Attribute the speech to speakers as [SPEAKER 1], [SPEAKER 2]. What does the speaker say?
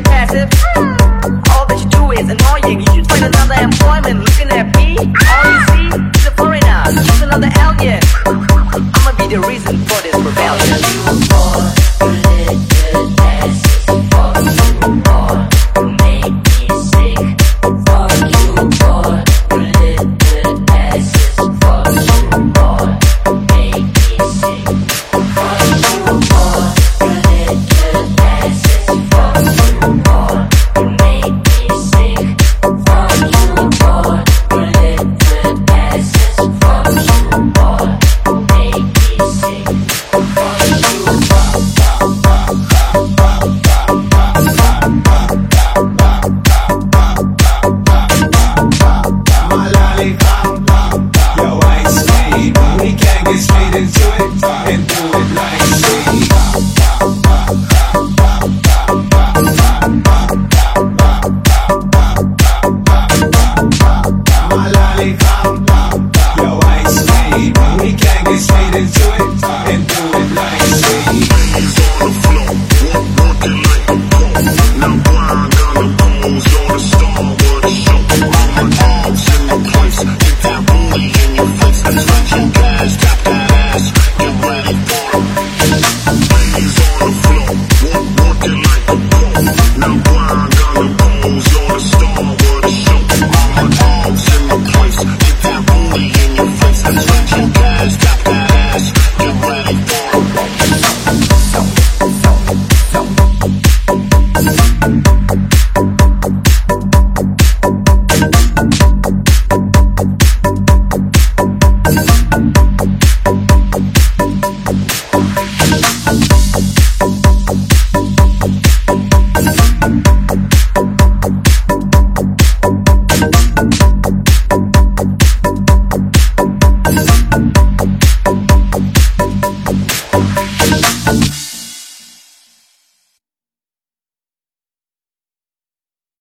[SPEAKER 1] passive.